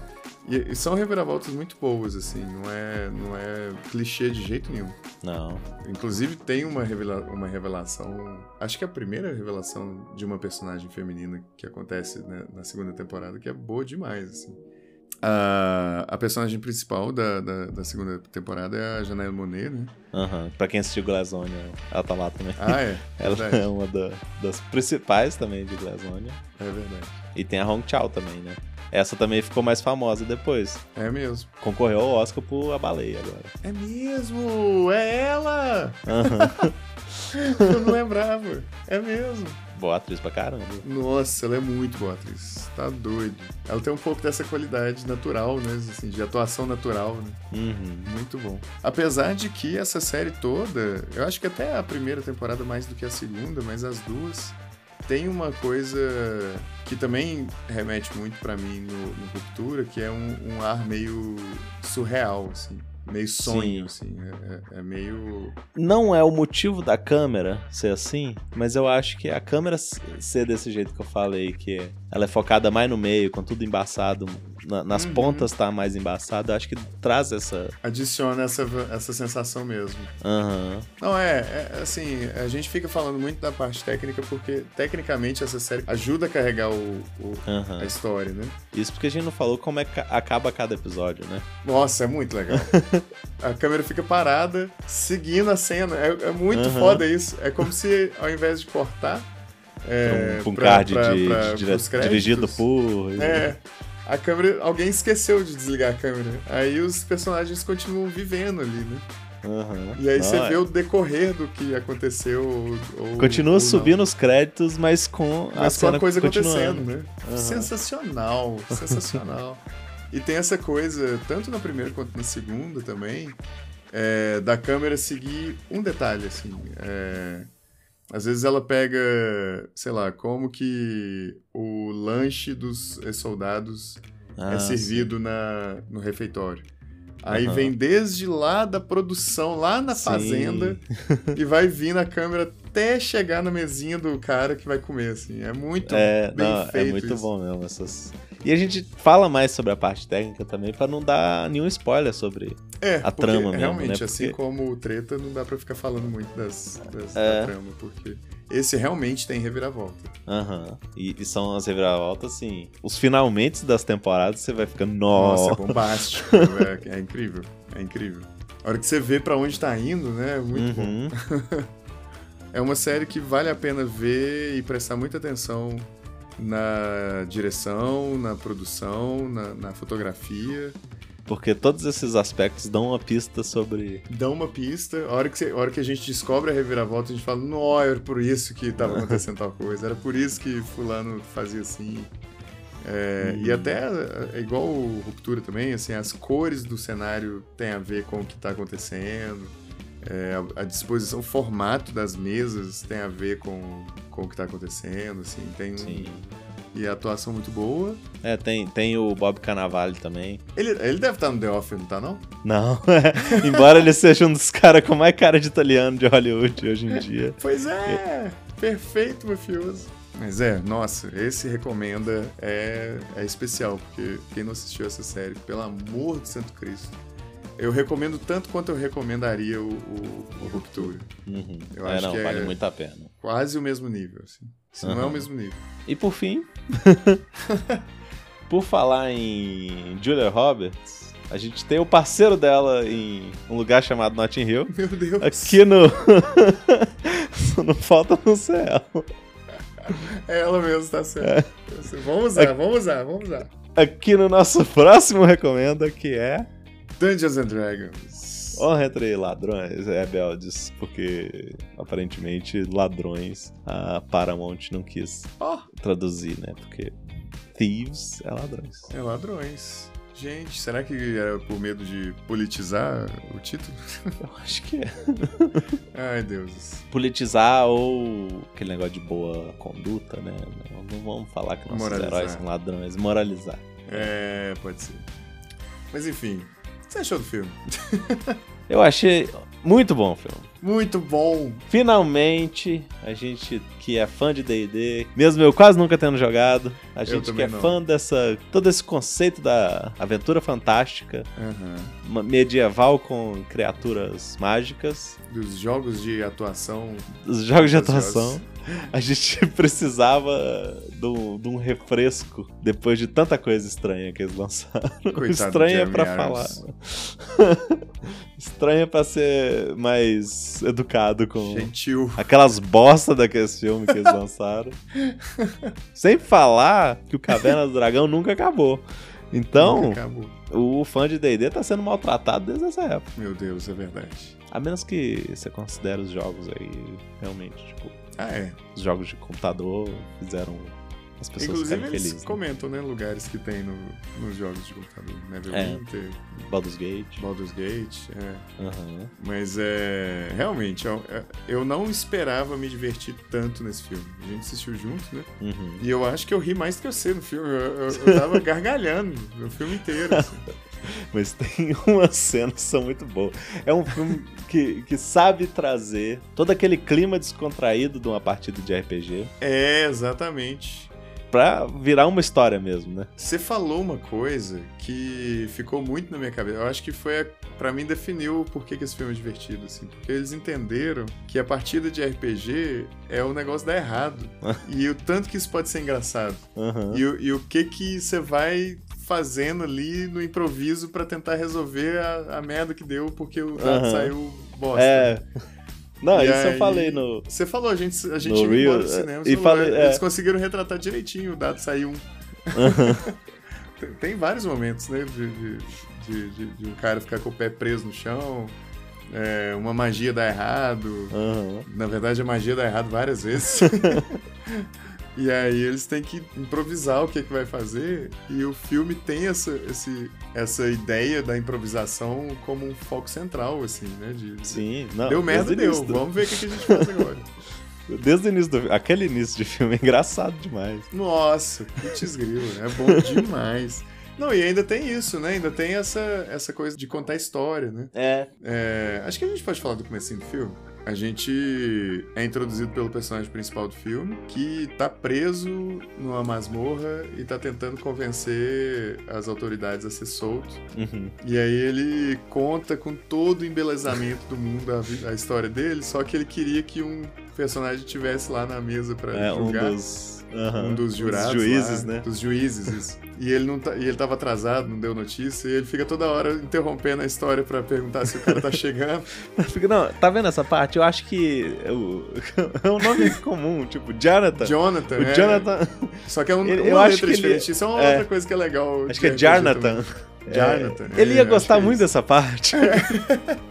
E, e são reviravoltas muito boas, assim, não é, não é clichê de jeito nenhum. Não. Inclusive tem uma, revela uma revelação, acho que é a primeira revelação de uma personagem feminina que acontece né, na segunda temporada, que é boa demais, assim. A, a personagem principal da, da, da segunda temporada é a Janelle Monet, né? Aham. Pra quem assistiu Glazonia, ela tá lá também. Ah, é. Ela verdade. é uma da- das principais também de Glazonia. É verdade. E tem a Hong Chao também, né? Essa também ficou mais famosa depois. É mesmo. Concorreu ao Oscar por A Baleia agora. É mesmo! É ela! Aham. Eu não lembrava. É mesmo. Boa atriz pra caramba. Nossa, ela é muito boa atriz. Tá doido. Ela tem um pouco dessa qualidade natural, né? Assim, de atuação natural, né? Uhum. Muito bom. Apesar de que essa série toda, eu acho que até a primeira temporada mais do que a segunda, mas as duas, tem uma coisa que também remete muito pra mim no, no Ruptura, que é um, um ar meio surreal, assim. Meio sonho, assim. É, é- é meio. Não é o motivo da câmera ser assim, mas eu acho que a câmera ser desse jeito que eu falei, que ela é focada mais no meio, com tudo embaçado, na- nas Uhum. pontas tá mais embaçado, eu acho que traz essa. adiciona essa, essa sensação mesmo. Aham. Não, é, é, assim, a gente fica falando muito da parte técnica porque, tecnicamente, essa série ajuda a carregar o, o- Aham. a história, né? Isso porque a gente não falou como é que acaba cada episódio, né? Nossa, é muito legal. a câmera fica parada, seguindo a cena. É, é muito Aham. foda isso. É como se, ao invés de cortar. É, um, um pra- card pra- de, pra- de- pros créditos, dirigido por. É. A câmera. Alguém esqueceu de desligar a câmera. Aí os personagens continuam vivendo ali, né? Aham. E aí Não, você é. vê o decorrer do que aconteceu. Ou, Continua ou subindo os créditos, mas com a Mas com cena a coisa acontecendo, né? Aham. Sensacional, sensacional. e tem essa coisa, tanto na primeira quanto na segunda também, é, da câmera seguir um detalhe, assim. é, às vezes ela pega, sei lá, como que o lanche dos soldados Ah, é servido na, no refeitório. Aí Aham. vem desde lá da produção, lá na Sim. fazenda, e vai vir na câmera até chegar na mesinha do cara que vai comer, assim. É muito É, bem não, é feito muito isso. bom mesmo essas. E a gente fala mais sobre a parte técnica também pra não dar nenhum spoiler sobre. É, a trama mesmo, realmente, né? assim Porque- como o treta, não dá pra ficar falando muito das, das- É. da trama, porque esse realmente tem reviravolta. Aham. E, e são as reviravoltas, assim. Os finalmente das temporadas você vai ficando. Nossa, é Nossa. bombástico. é, é incrível, é incrível. A hora que você vê pra onde tá indo, né, é muito bom. Uhum. É uma série que vale a pena ver e prestar muita atenção na direção, na produção, na, na fotografia. Porque todos esses aspectos dão uma pista sobre. Dá uma pista. A hora que, você- a hora que a gente descobre a reviravolta, a gente fala, não, era por isso que tava acontecendo tal coisa, era por isso que fulano fazia assim. É, E até é igual o Ruptura também, assim, as cores do cenário tem a ver com o que tá acontecendo. É, a, disposição, o formato das mesas tem a ver com, com o que tá acontecendo, assim, tem um- Sim. e a atuação muito boa. É, tem, tem o Bob Cannavale também. Ele, ele deve estar no The Office, não tá não? Não, embora ele seja um dos caras com mais cara de italiano de Hollywood hoje em dia. Pois é, perfeito, mafioso. Mas é, nossa, esse recomenda é, é especial, porque quem não assistiu essa série, pelo amor de Santo Cristo, eu recomendo tanto quanto eu recomendaria o, o, o Ruptura. Uhum. Eu é, acho não, que é- vale muito a pena. Quase o mesmo nível, assim. Se não é o Aham. mesmo nível. E por fim, por falar em Julia Roberts, a gente tem o parceiro dela em um lugar chamado Notting Hill. Meu Deus. Aqui no. Não falta no céu. É ela mesmo, tá certo. Vamos usar, vamos usar, vamos usar. Aqui no nosso próximo recomenda, que é. Dungeons and Dragons. Honra entre ladrões rebeldes, porque aparentemente ladrões a Paramount não quis Ó, traduzir, né? Porque thieves é ladrões. é ladrões. Gente, será que era por medo de politizar o título? Eu acho que é. Ai, Deus. Politizar ou aquele negócio de boa conduta, né? Não, não vamos falar que nossos Moralizar. heróis são ladrões. Moralizar. É, pode ser. Mas enfim, o que você achou do filme? Eu achei muito bom o filme. Muito bom. Finalmente, a gente que é fã de D&D, mesmo eu quase nunca tendo jogado, a gente que é não. fã dessa todo esse conceito da aventura fantástica, uma medieval com criaturas mágicas, Dos jogos de atuação. os jogos de Dos atuação, a gente precisava de um, de um refresco depois de tanta coisa estranha que eles lançaram. Estranha pra falar. Estranha pra ser mais educado com Gentil. Aquelas bosta daqueles filmes que eles lançaram. Sem falar que o Caverna do Dragão nunca acabou. Então, o fã de D&D tá sendo maltratado desde essa época. Meu Deus, é verdade. A menos que você considere os jogos aí, realmente, tipo, Ah, é. os jogos de computador fizeram as pessoas Inclusive, ficarem eles felizes. né? comentam, né, lugares que tem no, nos jogos de computador. Neverwinter, Baldur's Gate. Baldur's Gate, é. Aham. Mas é. Realmente, eu, eu não esperava me divertir tanto nesse filme. A gente assistiu junto, né? Uhum. E eu acho que eu ri mais do que você no filme. Eu, eu, eu tava gargalhando no filme inteiro. assim. Mas tem umas cenas que são muito boas. É um filme que, que sabe trazer todo aquele clima descontraído de uma partida de RPG É, exatamente. pra virar uma história mesmo, né? Você falou uma coisa que ficou muito na minha cabeça. Eu acho que foi, a, pra mim, definiu por que, que esse filme é divertido, assim. Porque eles entenderam que a partida de RPG é o negócio dar errado. e o tanto que isso pode ser engraçado. Aham. E, o- e o que que você vai fazendo ali no improviso pra tentar resolver a, a merda que deu porque o dado Aham. saiu bosta. É. Não, E isso eu aí- falei no. Você falou, a gente, a gente No do cinema. é, você e falou, falei- é, Eles conseguiram retratar direitinho, o dado saiu um. tem, tem vários momentos, né? De, de, de, de- um cara ficar com o pé preso no chão, é, uma magia dar errado. Aham. Na verdade, a magia dá errado várias vezes. e aí eles têm que improvisar o que, que vai fazer. E o filme tem essa, esse, essa ideia da improvisação como um foco central, assim, né? De, Sim, não. Deu merda, deu. do- Vamos ver o que, que a gente faz agora. Desde o início do Aquele início de filme é engraçado demais. Nossa, putz grilo, é bom demais. Não, e ainda tem isso, né? Ainda tem essa, essa coisa de contar história, né? É. É, acho que a gente pode falar do comecinho do filme. A gente é introduzido pelo personagem principal do filme, que tá preso numa masmorra e tá tentando convencer as autoridades a ser solto. Uhum. E aí ele conta com todo o embelezamento do mundo a, a história dele, só que ele queria que um personagem tivesse lá na mesa pra É um julgar. dos. aham, Um dos jurados. juízes, lá, né? Dos juízes, isso. E ele, não tá, e ele tava atrasado, não deu notícia, e ele fica toda hora interrompendo a história pra perguntar se o cara tá chegando. Não, tá vendo essa parte? Eu acho que é um nome comum, tipo, Jonathan. Jonathan, o é. Jonathan. Só que é um, Ele- uma eu acho letra que ele- diferente. Isso é uma é. outra coisa que é legal. Acho que é também. Jarnathan. É, ele é, ia acho gostar é muito dessa parte.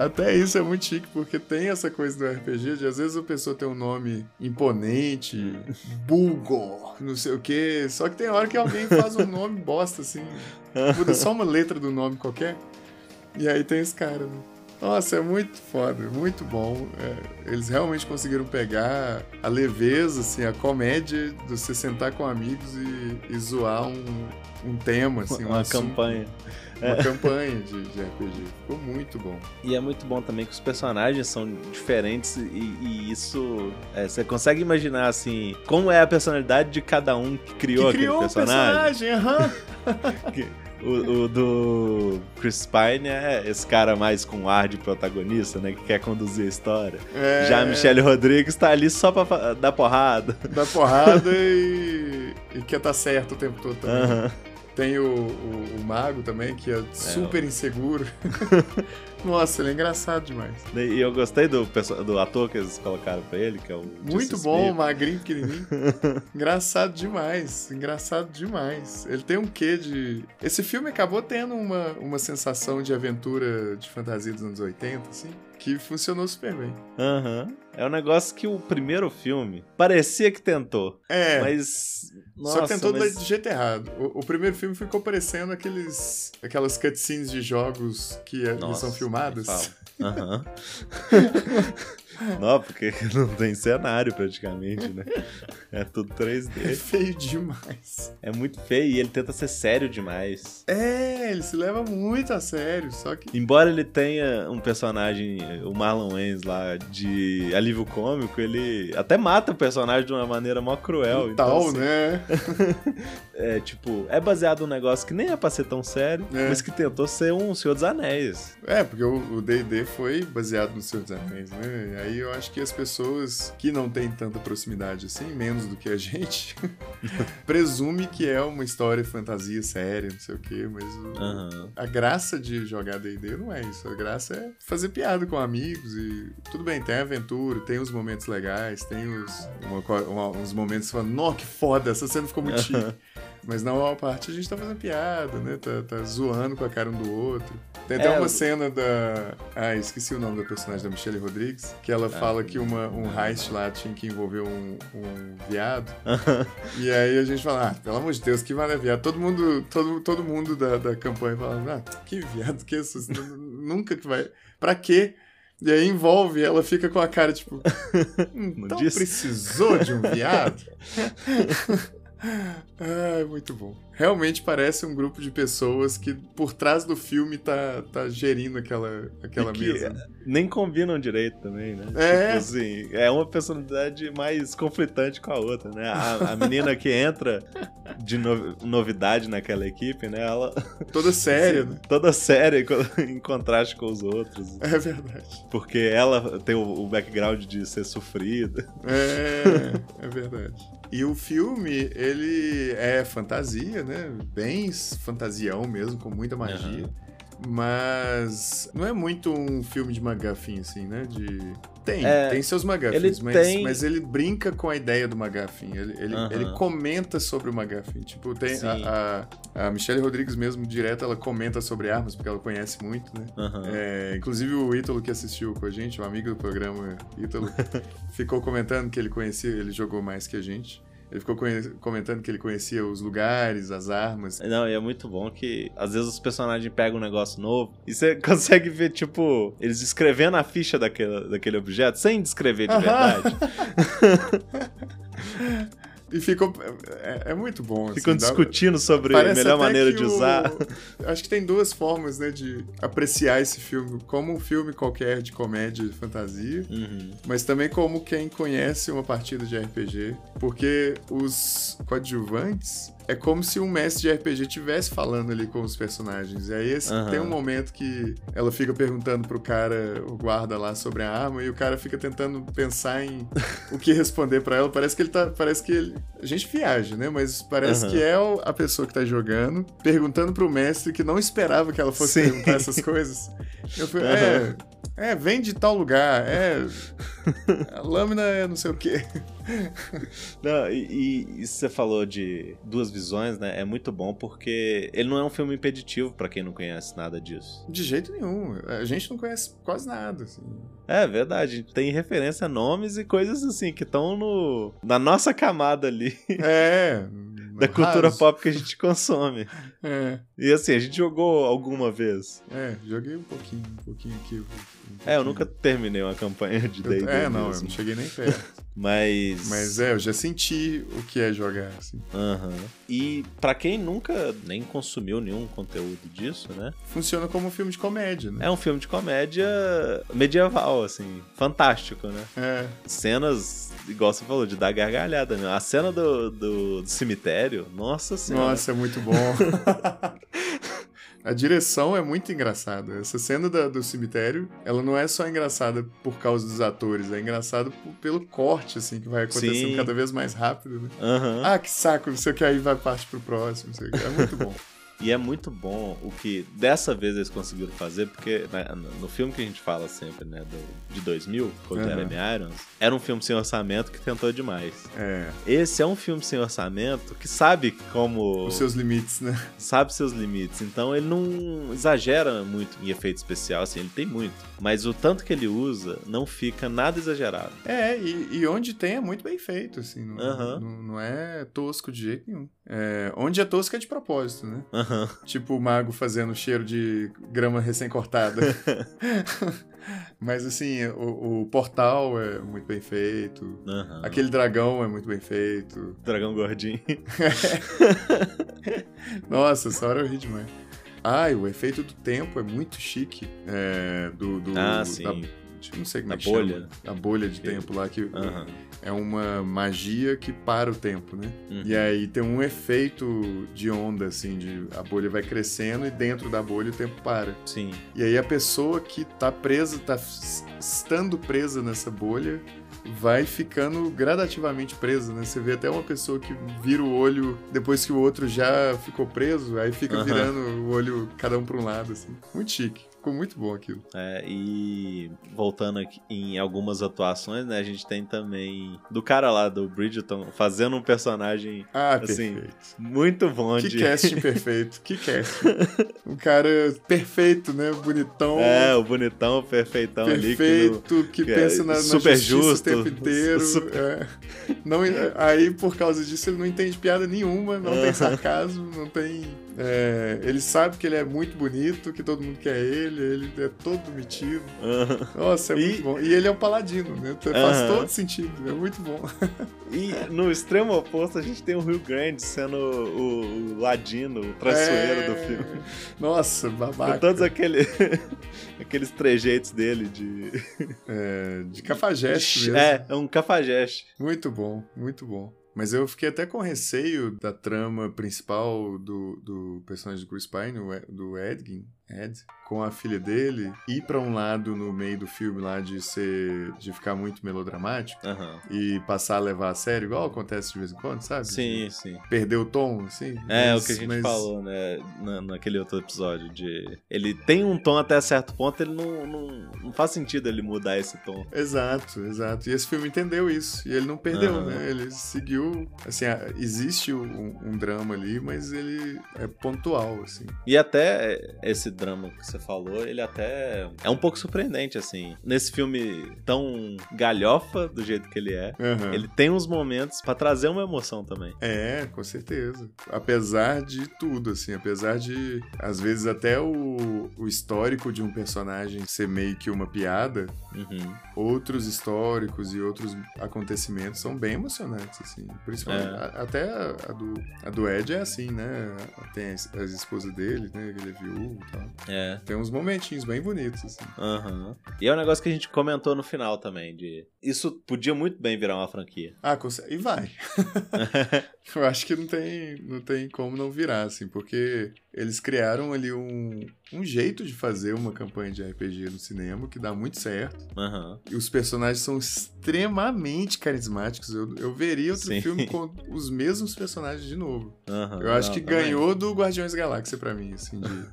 Até isso é muito chique, porque tem essa coisa do RPG de às vezes a pessoa tem um nome imponente, Bulgor, não sei o quê, só que tem hora que alguém faz um nome bosta, assim, muda só uma letra do nome qualquer, e aí tem esse cara, né? Nossa, é muito foda, muito bom. É, eles realmente conseguiram pegar a leveza, assim, a comédia de você sentar com amigos e, e zoar um, um tema, assim, um Uma assunto, campanha. Uma campanha de, de RPG. Ficou muito bom. E é muito bom também que os personagens são diferentes e, e isso. é, você consegue imaginar, assim, como é a personalidade de cada um que criou que aquele criou personagem. o personagem, aham. Que- O, o do Chris Pine é esse cara mais com ar de protagonista, né? Que quer conduzir a história. É, Já a Michelle Rodrigues tá ali só pra dar porrada. Dá porrada e, e quer estar certo o tempo todo também. Aham. Tem o, o, o Mago também, que é super inseguro. Nossa, ele é engraçado demais. E eu gostei do, do ator que eles colocaram pra ele, que é o. Muito Justice bom, Smith. magrinho, pequenininho. engraçado demais, engraçado demais. Ele tem um quê de... Esse filme acabou tendo uma, uma sensação de aventura de fantasia dos anos 80, assim, que funcionou super bem. Aham. É um negócio que o primeiro filme parecia que tentou, É, mas. Nossa, Só tentou mas... do jeito errado. O, o primeiro filme ficou parecendo aqueles, aquelas cutscenes de jogos que, que Nossa, são filmadas. Aham. Não, porque não tem cenário praticamente, né? É tudo É 3D. feio demais. É muito feio e ele tenta ser sério demais. É, ele se leva muito a sério, só que. Embora ele tenha um personagem, o Marlon Wayans lá, de alívio cômico, ele até mata o personagem de uma maneira mó cruel. então, Tal, assim, né? É tipo, é baseado num negócio que nem é pra ser tão sério, É. mas que tentou ser um Senhor dos Anéis. É, porque o DD foi baseado no Senhor dos Anéis, né? E aí eu acho que as pessoas que não têm tanta proximidade assim, menos do que a gente, presume que é uma história fantasia séria, não sei o quê, mas o- Aham. A graça de jogar D&D não é isso. A graça é fazer piada com amigos e... Tudo bem, tem aventura, tem os momentos legais, tem os... uma uma- uns momentos falando, nó, que foda, essa cena ficou muito chique. Mas na maior parte a gente tá fazendo piada, né? Tá, tá zoando com a cara um do outro. Tem até É, uma cena da. Ah, esqueci o nome da personagem da Michelle Rodrigues. Que ela fala que uma, um heist lá tinha que envolver um, um viado. E aí a gente fala, ah, pelo amor de Deus, que vale viado. Todo mundo, todo, todo mundo da, da campanha fala, ah, que viado, que isso? Isso Nunca que vai. Pra quê? E aí envolve, ela fica com a cara tipo. Então disse? precisou de um viado? Ai, muito bom. Realmente parece um grupo de pessoas que por trás do filme tá, tá gerindo aquela, aquela que mesa. Nem combinam direito também, né? É. Tipo assim, é uma personalidade mais conflitante com a outra, né? A, a menina que entra de no- novidade naquela equipe, né? Ela Toda séria, né? toda séria em contraste com os outros. É verdade. Porque ela tem o, o background de ser sofrida. É, é verdade. E o filme, ele é fantasia, né? Bem fantasião mesmo, com muita magia. Mas não é muito um filme de McGuffin, assim, né? De... Tem, É, tem seus McGuffins, ele mas, tem- mas ele brinca com a ideia do McGuffin. Ele, ele, ele comenta sobre o McGuffin. Tipo, tem a, a, a Michelle Rodrigues mesmo, direto, ela comenta sobre armas, porque ela conhece muito, né? É, inclusive o Ítalo que assistiu com a gente, um amigo do programa Ítalo, ficou comentando que ele conhecia, ele jogou mais que a gente. Ele ficou comentando que ele conhecia os lugares, as armas. Não, e é muito bom que às vezes os personagens pegam um negócio novo e você consegue ver, tipo, eles escrevendo a ficha daquele, daquele objeto sem descrever de verdade. E ficou. É, é muito bom. assim, Ficam dá- discutindo sobre a melhor maneira de o- usar. Acho que tem duas formas, né, de apreciar esse filme. Como um filme qualquer de comédia e fantasia, Uhum. mas também como quem conhece uma partida de RPG. Porque os coadjuvantes é como se um mestre de RPG estivesse falando ali com os personagens. E aí esse- Aham. tem um momento que ela fica perguntando pro cara, o guarda lá, sobre a arma, e o cara fica tentando pensar em o que responder pra ela. Parece que ele tá. Parece que ele. A gente viaja, né? Mas parece Aham. que é a pessoa que tá jogando, perguntando pro mestre que não esperava que ela fosse Sim. perguntar essas coisas. Eu falei, Aham. é. É, vem de tal lugar, é. A lâmina é não sei o quê. Não, e, e- você falou de duas visões, né? É muito bom porque ele não é um filme impeditivo pra quem não conhece nada disso. De jeito nenhum. A gente não conhece quase nada, assim. É verdade, tem referência a nomes e coisas assim que estão no na nossa camada ali É. da cultura pop que a gente consome. É, E assim, a gente jogou alguma vez. é, joguei um pouquinho, um pouquinho aqui. um É, eu pouquinho. nunca terminei uma campanha de Eu- D&D É, não, eu mesmo. não cheguei nem perto. Mas... Mas é, eu já senti o que é jogar, assim. Aham. E pra quem nunca nem consumiu nenhum conteúdo disso, né? Funciona como um filme de comédia, né? É um filme de comédia medieval, assim, fantástico, né? É. Cenas, igual você falou, de dar gargalhada, né? A cena do, do, do cemitério, nossa senhora. Nossa, é muito bom. A direção é muito engraçada. Essa cena da- do cemitério, ela não é só engraçada por causa dos atores, é engraçada pelo corte, assim, que vai acontecendo Sim. cada vez mais rápido, né? Aham. Ah, que saco, não sei o que, aí vai parte pro próximo, não sei o que. É muito bom. E é muito bom o que dessa vez eles conseguiram fazer, porque né, no filme que a gente fala sempre, né, do, de 2000, com o Aham. Jeremy Irons, era um filme sem orçamento que tentou demais. É, Esse é um filme sem orçamento que sabe como. os seus limites, né? Sabe seus limites. Então ele não exagera muito em efeito especial, assim, ele tem muito. Mas o tanto que ele usa não fica nada exagerado. É, e, e onde tem é muito bem feito, assim. Não, Aham. não, não é tosco de jeito nenhum. É, onde é tosco é de propósito, né? Aham. Tipo o mago fazendo cheiro de grama recém-cortada. Mas assim, o, o portal é muito bem feito. Aham. Aquele dragão é muito bem feito. Dragão gordinho. Nossa, essa hora eu ri demais. Ah, e o efeito do tempo é muito chique. É, do, do, Ah, sim. da- não sei como Da é que bolha. chama. A bolha de tempo lá, que Aham. É uma magia que para o tempo, né? Uhum. E aí tem um efeito de onda, assim, de a bolha vai crescendo e dentro da bolha o tempo para. Sim. E aí a pessoa que tá presa, tá estando presa nessa bolha, vai ficando gradativamente presa, né? Você vê até uma pessoa que vira o olho depois que o outro já ficou preso, aí fica Aham. virando o olho cada um pra um lado, assim. Muito chique. Ficou muito bom aquilo. É, e voltando aqui em algumas atuações, né? A gente tem também do cara lá do Bridgeton fazendo um personagem Ah, Assim, perfeito. muito bom Que de. casting perfeito, que casting. Um cara perfeito, né? Bonitão, É, o bonitão, perfeitão ali. Que no- perfeito, que, é pensa na, na super justiça justo, o tempo inteiro. super- é. Não, aí, por causa disso, ele não entende piada nenhuma, não tem Ah. sarcasmo, não tem... é, ele sabe que ele é muito bonito, que todo mundo quer ele, ele é todo metido. Aham. Nossa, é E- muito bom. E ele é um paladino, né? Faz Aham. todo sentido, é muito bom. E no extremo oposto, a gente tem o Rio Grande sendo o, o ladino, o traiçoeiro É, do filme. Nossa, babaca. Com todos aquele, aqueles trejeitos dele de. É, de cafajeste mesmo. É, é um cafajeste. Muito bom, muito bom. Mas eu fiquei até com receio da trama principal do, do personagem do Chris Pine, do Edgin, Ed, com a filha dele, ir pra um lado no meio do filme lá de ser. de ficar muito melodramático Aham. e passar a levar a sério, igual acontece de vez em quando, sabe? Sim, sim. Perder o tom, assim. É, Mas- o que a gente mas- falou, né, na, naquele outro episódio, de... Ele tem um tom até certo ponto, ele não, não, não faz sentido ele mudar esse tom. Exato, exato. E esse filme entendeu isso. E ele não perdeu, Aham. né? Ele seguiu. Assim, existe um, um drama ali, mas ele é pontual, assim. E até esse drama que você falou, ele até é um pouco surpreendente, assim. Nesse filme tão galhofa do jeito que ele é, Aham. ele tem uns momentos pra trazer uma emoção também. É, com certeza. Apesar de tudo, assim, apesar de, às vezes, até o, o histórico de um personagem ser meio que uma piada, Uhum. outros históricos e outros acontecimentos são bem emocionantes, assim. Principalmente, É. a- até a, a do, a do Ed é assim, né? Tem as, as esposas dele, né? Ele é viúvo e tal. É. Tem uns momentinhos bem bonitos, assim. Aham. E é um negócio que a gente comentou no final também, de... Isso podia muito bem virar uma franquia. Ah, consegue. E vai. Eu acho que não tem, não tem como não virar, assim, porque eles criaram ali um, um jeito de fazer uma campanha de RPG no cinema que dá muito certo. Aham. E os personagens são extremamente carismáticos. Eu, eu veria outro Sim. filme com os mesmos personagens de novo. Aham. Eu acho Não, que também. ganhou do Guardiões da Galáxia pra mim, assim, de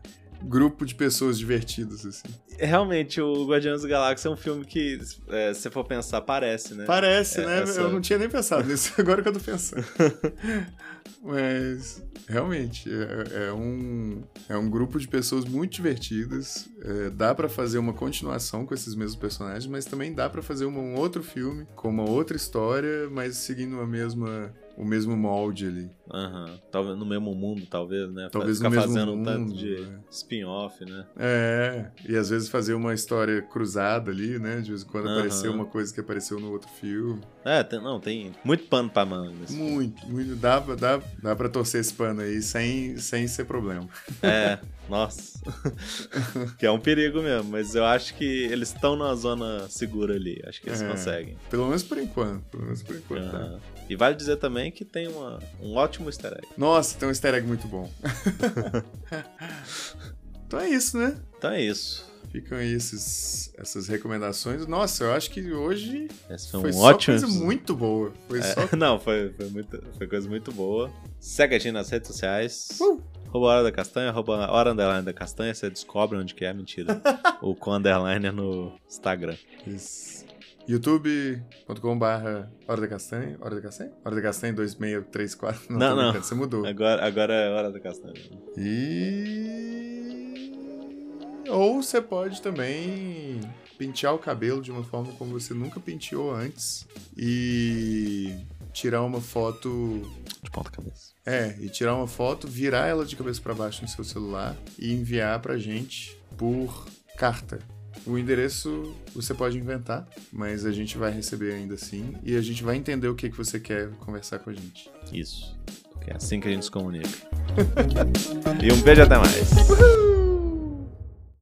grupo de pessoas divertidas, assim. Realmente, o Guardiões da Galáxia é um filme que, é, se você for pensar, parece, né? Parece, É, né? essa- Eu não tinha nem pensado nisso, agora que eu tô pensando. Mas, realmente, é, é um, é um grupo de pessoas muito divertidas. É, dá pra fazer uma continuação com esses mesmos personagens, mas também dá pra fazer um outro filme com uma outra história, mas seguindo a mesma, o mesmo molde ali. Aham. Talvez no mesmo mundo, talvez, né? Talvez Ficar no mesmo fazendo um tanto mundo, de é. spin-off, né? É, e às vezes fazer uma história cruzada ali, né? De vez em quando Aham. aparecer uma coisa que apareceu no outro filme. É, tem- não, tem muito pano pra manga. nesse filme. Muito, muito. Dá, dá, dá pra torcer esse pano aí sem, sem ser problema. É, nossa. que é um perigo mesmo, mas eu acho que eles estão numa zona segura ali. Acho que eles É. conseguem. Pelo menos por enquanto. Pelo menos por enquanto. tá? Aham. E vale dizer também que tem uma, um ótimo easter egg. Nossa, tem um easter egg muito bom. então é isso, né? Então é isso. Ficam aí esses, essas recomendações. Nossa, eu acho que hoje foi foi só ótimo. coisa muito boa. Foi É, só. Não, foi, foi, muito, foi coisa muito boa. Segue a gente nas redes sociais. Uh! Arroba Hora da Castanha, arroba Hora Underline da Castanha, você descobre onde que é, mentira. o com underline é no Instagram. Isso. youtube.com barra Hora da Castanha. Hora da Castanha? Hora da Castanha 2634. Não, não. brincando, Você mudou. Agora, agora é Hora da Castanha. E. Ou você pode também pentear o cabelo de uma forma como você nunca penteou antes e tirar uma foto. De ponta cabeça. É, e tirar uma foto, virar ela de cabeça para baixo no seu celular e enviar pra gente por carta. O endereço você pode inventar, mas a gente vai receber ainda assim e a gente vai entender o que, que você quer conversar com a gente. Isso. É assim que a gente se comunica. e um beijo até mais. Uhul!